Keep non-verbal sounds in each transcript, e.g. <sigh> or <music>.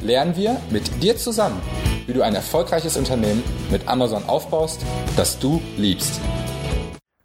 lernen wir mit dir zusammen, wie du ein erfolgreiches Unternehmen mit Amazon aufbaust, das du liebst.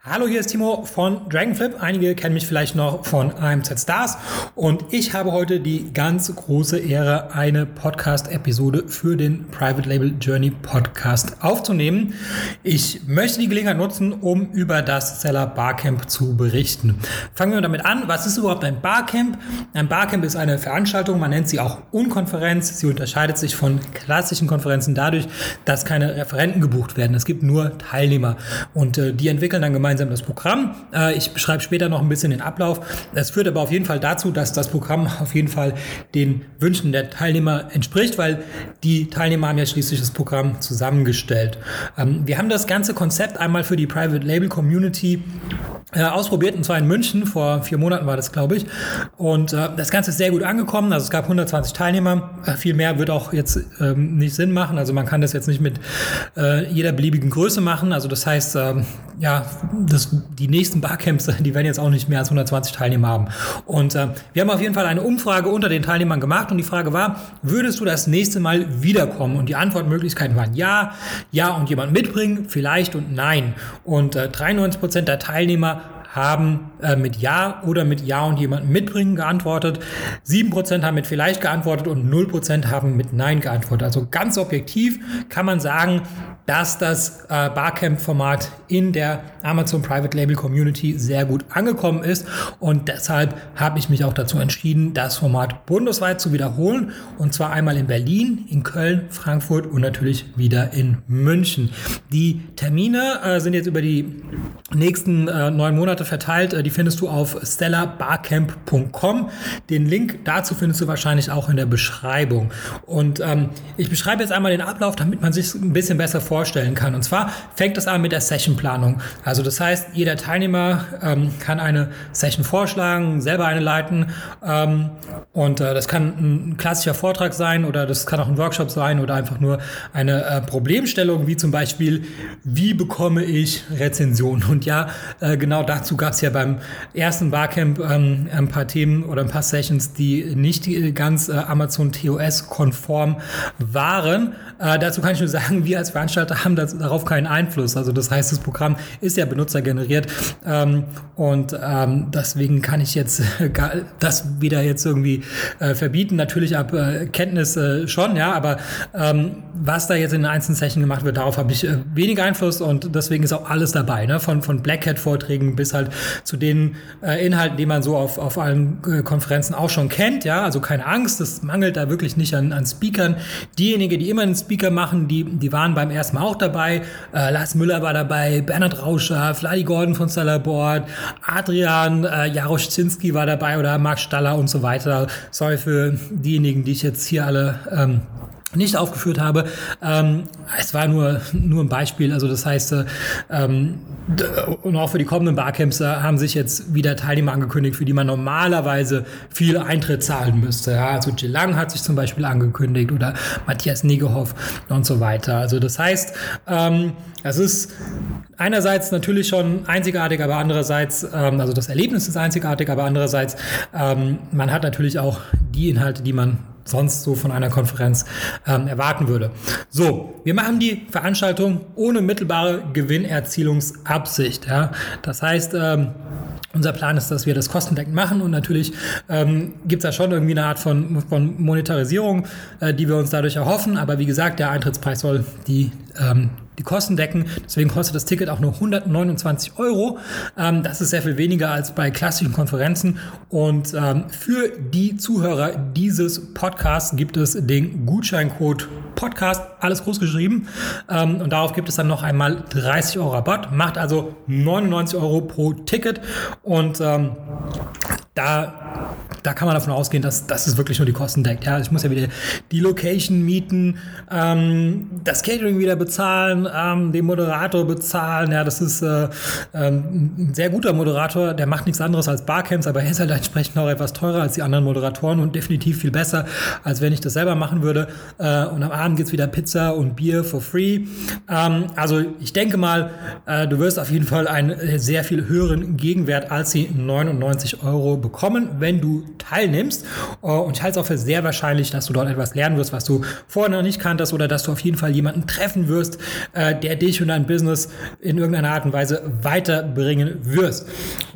Hallo, hier ist Timo von Dragonflip. Einige kennen mich vielleicht noch von AMZ Stars und ich habe heute die ganz große Ehre, eine Podcast-Episode für den Private Label Journey Podcast aufzunehmen. Ich möchte die Gelegenheit nutzen, um über das Seller Barcamp zu berichten. Fangen wir damit an. Was ist überhaupt ein Barcamp? Ein Barcamp ist eine Veranstaltung, man nennt sie auch Unkonferenz. Sie unterscheidet sich von klassischen Konferenzen dadurch, dass keine Referenten gebucht werden. Es gibt nur Teilnehmer und äh, die entwickeln dann gemeinsam gemeinsam das Programm. Äh, ich beschreibe später noch ein bisschen den Ablauf. Es führt aber auf jeden Fall dazu, dass das Programm <laughs> auf jeden Fall den Wünschen der Teilnehmer entspricht, weil die Teilnehmer haben ja schließlich das Programm zusammengestellt. Ähm, wir haben das ganze Konzept einmal für die Private Label Community äh, ausprobiert, und zwar in München, vor vier Monaten war das, glaube ich. Und äh, das Ganze ist sehr gut angekommen. Also es gab 120 Teilnehmer. Viel mehr wird auch jetzt ähm, nicht Sinn machen. Also man kann das jetzt nicht mit jeder beliebigen Größe machen. Also das heißt, ähm, ja, das, die nächsten Barcamps, <laughs> die werden jetzt auch nicht mehr als 120 Teilnehmer haben. Und äh, wir haben auf jeden Fall eine Umfrage unter den Teilnehmern gemacht und die Frage war, würdest du das nächste Mal wiederkommen? Und die Antwortmöglichkeiten waren ja, ja und jemand mitbringen, vielleicht und nein. Und äh, 93 Prozent der Teilnehmer haben äh, mit Ja oder mit Ja und jemanden mitbringen geantwortet. 7% haben mit vielleicht geantwortet und 0% haben mit Nein geantwortet. Also ganz objektiv kann man sagen, dass das äh, Barcamp-Format in der Amazon Private Label Community sehr gut angekommen ist und deshalb habe ich mich auch dazu entschieden, das Format bundesweit zu wiederholen und zwar einmal in Berlin, in Köln, Frankfurt und natürlich wieder in München. Die Termine äh, sind jetzt über die nächsten äh, neun Monate verteilt. Äh, die findest du auf stellabarcamp.com. Den Link dazu findest du wahrscheinlich auch in der Beschreibung. Und ähm, ich beschreibe jetzt einmal den Ablauf, damit man sich ein bisschen besser vorstellen kann. Und zwar fängt es an mit der Sessionplanung. Also das heißt, jeder Teilnehmer ähm, kann eine Session vorschlagen, selber eine leiten. Ähm, und äh, das kann ein klassischer Vortrag sein oder das kann auch ein Workshop sein oder einfach nur eine äh, Problemstellung, wie zum Beispiel, wie bekomme ich Rezensionen? Und ja, äh, genau dazu gab es ja beim ersten Barcamp ähm, ein paar Themen oder ein paar Sessions, die nicht ganz äh, Amazon TOS-konform waren. Äh, dazu kann ich nur sagen, wir als Veranstalter haben das, darauf keinen Einfluss. Also das heißt, das Programm ist ja benutzergeneriert ähm, und ähm, deswegen kann ich jetzt das wieder jetzt irgendwie äh, verbieten. Natürlich ab äh, Kenntnis äh, schon, ja, aber ähm, was da jetzt in den einzelnen Sessions gemacht wird, darauf habe ich äh, wenig Einfluss und deswegen ist auch alles dabei, ne? von, von Black Hat-Vorträgen bis halt zu den äh, Inhalten, die man so auf, auf allen äh, Konferenzen auch schon kennt, ja, also keine Angst, das mangelt da wirklich nicht an, an Speakern. Diejenigen, die immer einen Speaker machen, die, die waren beim ersten Mal auch dabei. Äh, Lars Müller war dabei, Bernhard Rauscher, Vladi Gordon von Stellarboard, Adrian äh, Jaroszynski war dabei oder Marc Staller und so weiter. Sorry für diejenigen, die ich jetzt hier alle ähm, nicht aufgeführt habe. Ähm, es war nur, nur ein Beispiel. Also das heißt, äh, ähm, und auch für die kommenden Barcamps äh, haben sich jetzt wieder Teilnehmer angekündigt, für die man normalerweise viel Eintritt zahlen müsste. Ja, also Jill Lang hat sich zum Beispiel angekündigt oder Matthias Negehoff und so weiter. Also das heißt, ähm, es ist einerseits natürlich schon einzigartig, aber andererseits, ähm, also das Erlebnis ist einzigartig, aber andererseits, ähm, man hat natürlich auch die Inhalte, die man sonst so von einer Konferenz ähm, erwarten würde. So, wir machen die Veranstaltung ohne mittelbare Gewinnerzielungsabsicht. Ja? Das heißt, ähm, unser Plan ist, dass wir das kostendeckend machen und natürlich ähm, gibt es da schon irgendwie eine Art von, von Monetarisierung, äh, die wir uns dadurch erhoffen. Aber wie gesagt, der Eintrittspreis soll die ähm, die Kosten decken. Deswegen kostet das Ticket auch nur 129 Euro. Ähm, das ist sehr viel weniger als bei klassischen Konferenzen. Und ähm, für die Zuhörer dieses Podcasts gibt es den Gutscheincode Podcast, alles groß geschrieben. Ähm, und darauf gibt es dann noch einmal 30 Euro Rabatt. Macht also 99 Euro pro Ticket. Und ähm, da da kann man davon ausgehen, dass, dass es wirklich nur die Kosten deckt. Ja, ich muss ja wieder die Location mieten, ähm, das Catering wieder bezahlen, ähm, den Moderator bezahlen. Ja, das ist äh, ähm, ein sehr guter Moderator, der macht nichts anderes als Barcamps, aber er ist halt entsprechend auch etwas teurer als die anderen Moderatoren und definitiv viel besser, als wenn ich das selber machen würde. Äh, und am Abend gibt's wieder Pizza und Bier for free. Ähm, also ich denke mal, äh, du wirst auf jeden Fall einen sehr viel höheren Gegenwert als die 99 Euro bekommen, wenn du teilnimmst. Äh, und ich halte es auch für sehr wahrscheinlich, dass du dort etwas lernen wirst, was du vorher noch nicht kanntest oder dass du auf jeden Fall jemanden treffen wirst, äh, der dich und dein Business in irgendeiner Art und Weise weiterbringen wirst.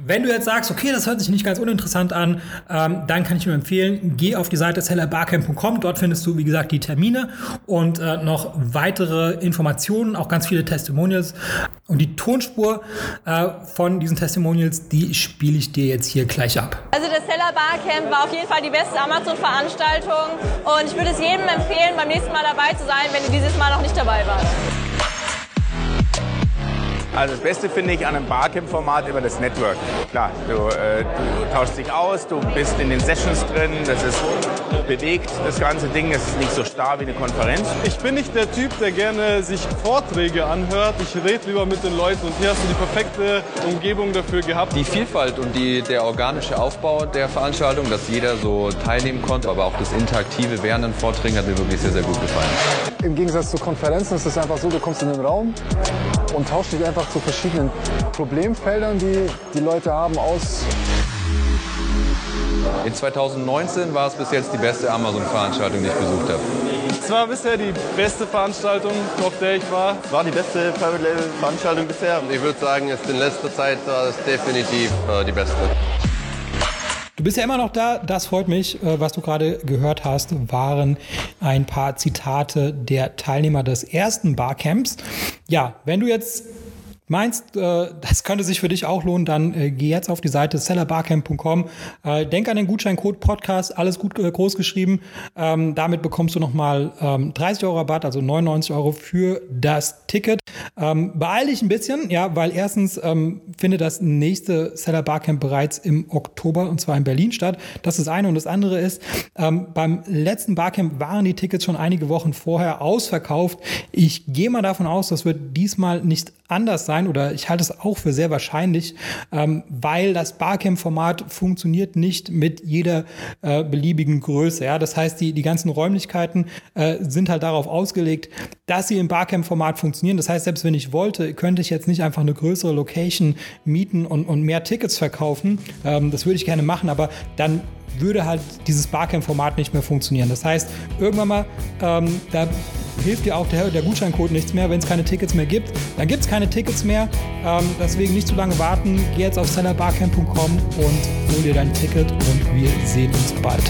Wenn du jetzt sagst, okay, das hört sich nicht ganz uninteressant an, ähm, dann kann ich nur empfehlen, geh auf die Seite sellerbarcamp.com. Dort findest du, wie gesagt, die Termine und äh, noch weitere Informationen, auch ganz viele Testimonials. Und die Tonspur äh, von diesen Testimonials, die spiele ich dir jetzt hier gleich ab. Also das Seller Barcamp war auf jeden Fall die beste Amazon-Veranstaltung und ich würde es jedem empfehlen, beim nächsten Mal dabei zu sein, wenn ihr dieses Mal noch nicht dabei wart. Also das Beste finde ich an einem Barcamp-Format immer das Network. Klar, du, äh, du tauschst dich aus, du bist in den Sessions drin, das ist bewegt, das ganze Ding, es ist nicht so starr wie eine Konferenz. Ich bin nicht der Typ, der gerne sich Vorträge anhört. Ich rede lieber mit den Leuten und hier hast du die perfekte Umgebung dafür gehabt. Die Vielfalt und die, der organische Aufbau der Veranstaltung, dass jeder so teilnehmen konnte, aber auch das Interaktive während den Vorträgen hat mir wirklich sehr, sehr gut gefallen. Im Gegensatz zu Konferenzen ist es einfach so, du kommst in den Raum und tauschst dich einfach zu verschiedenen Problemfeldern, die die Leute haben, aus. In 2019 war es bis jetzt die beste Amazon-Veranstaltung, die ich besucht habe. Es war bisher die beste Veranstaltung, auf der ich war. War die beste Private Label Veranstaltung bisher. Ich würde sagen, jetzt in letzter Zeit war es definitiv äh, die beste. Du bist ja immer noch da, das freut mich. Äh, was du gerade gehört hast, waren ein paar Zitate der Teilnehmer des ersten Barcamps. Ja, wenn du jetzt meinst, äh, das könnte sich für dich auch lohnen, dann äh, geh jetzt auf die Seite sellerbarcamp.com. Äh, denk an den Gutscheincode Podcast, alles gut äh, groß geschrieben. Ähm, damit bekommst du nochmal ähm, 30 Euro Rabatt, also 99 Euro für das Ticket. Ähm, beeil dich ein bisschen, ja, weil erstens ähm, findet das nächste Seller Barcamp bereits im Oktober und zwar in Berlin statt. Das ist das eine und das andere ist, ähm, beim letzten Barcamp waren die Tickets schon einige Wochen vorher ausverkauft. Ich gehe mal davon aus, das wird diesmal nicht anders sein oder ich halte es auch für sehr wahrscheinlich, ähm, weil das Barcamp-Format funktioniert nicht mit jeder äh, beliebigen Größe. Ja? Das heißt, die, die ganzen Räumlichkeiten äh, sind halt darauf ausgelegt, dass sie im Barcamp-Format funktionieren. Das heißt, selbst wenn ich wollte, könnte ich jetzt nicht einfach eine größere Location mieten und, und mehr Tickets verkaufen. Ähm, das würde ich gerne machen, aber dann würde halt dieses Barcamp-Format nicht mehr funktionieren. Das heißt, irgendwann mal, ähm, da hilft dir auch der, der Gutscheincode nichts mehr, wenn es keine Tickets mehr gibt. Dann gibt es keine Tickets mehr. Ähm, deswegen nicht zu lange warten. Geh jetzt auf sellerbarcamp.com und hol dir dein Ticket und wir sehen uns bald.